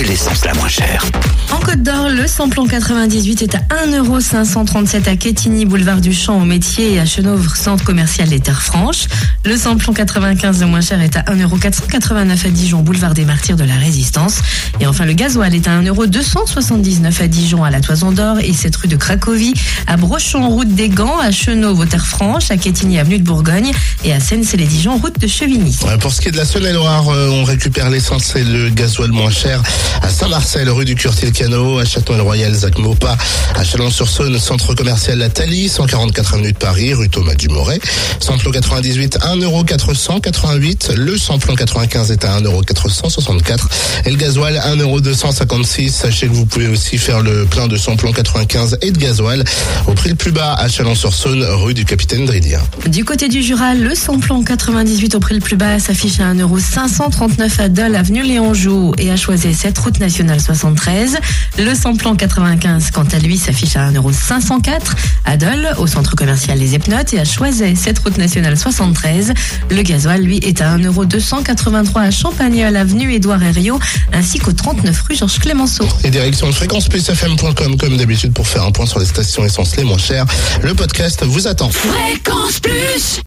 Est l'essence la moins chère En Côte d'Or, le samplon 98 est à 1,537€ à Quetigny, boulevard du Champ au métier et à Chenovre, centre commercial des Terres Franches. Le samplon 95 le moins cher est à 1,489€ à Dijon, boulevard des Martyrs de la Résistance. Et enfin, le gasoil est à 1,279€ à Dijon, à la Toison d'Or et cette rue de Cracovie, à Brochon, route des Gants, à Chenauve, aux Terres Franches, à Quetigny, avenue de Bourgogne et à Seine-c'est-les-Dijon, route de Chevigny. Pour ce qui est de la Saône-et-Loire, euh, on récupère l'essence et le gasoil moins cher à Saint-Marcel, rue du Curtil-Cano, à Château-le-Royal, Zac Maupas, à Chalon-sur-Saône, centre commercial La Thalie, 144 avenue de Paris, rue Thomas Dumoret. Samplon 98, 1,488€. Le samplon 95 est à 1,464€ et le gasoil 1,256€. Sachez que vous pouvez aussi faire le plein de samplon 95 et de gasoil au prix le plus bas à Chalon-sur-Saône, rue du Capitaine Dridia. Du côté du Jura, le samplon 98 au prix le plus bas s'affiche à 1,539€ à Dole, avenue Léon Jou et à Choiset, cette route nationale 73. Le samplon 95, quant à lui, s'affiche à 1,504€ à Dole, au centre commercial Les Epnotes et à Choiset, cette route nationale 73. Le gasoil, lui, est à 1,283€ à Champagnol, avenue Édouard Herriot, ainsi qu'au 39 rue Georges Clémenceau. Et direction fréquenceplusfm.com comme d'habitude pour faire un point sur les stations essence les moins chères. Le podcast vous attend. Fréquence Plus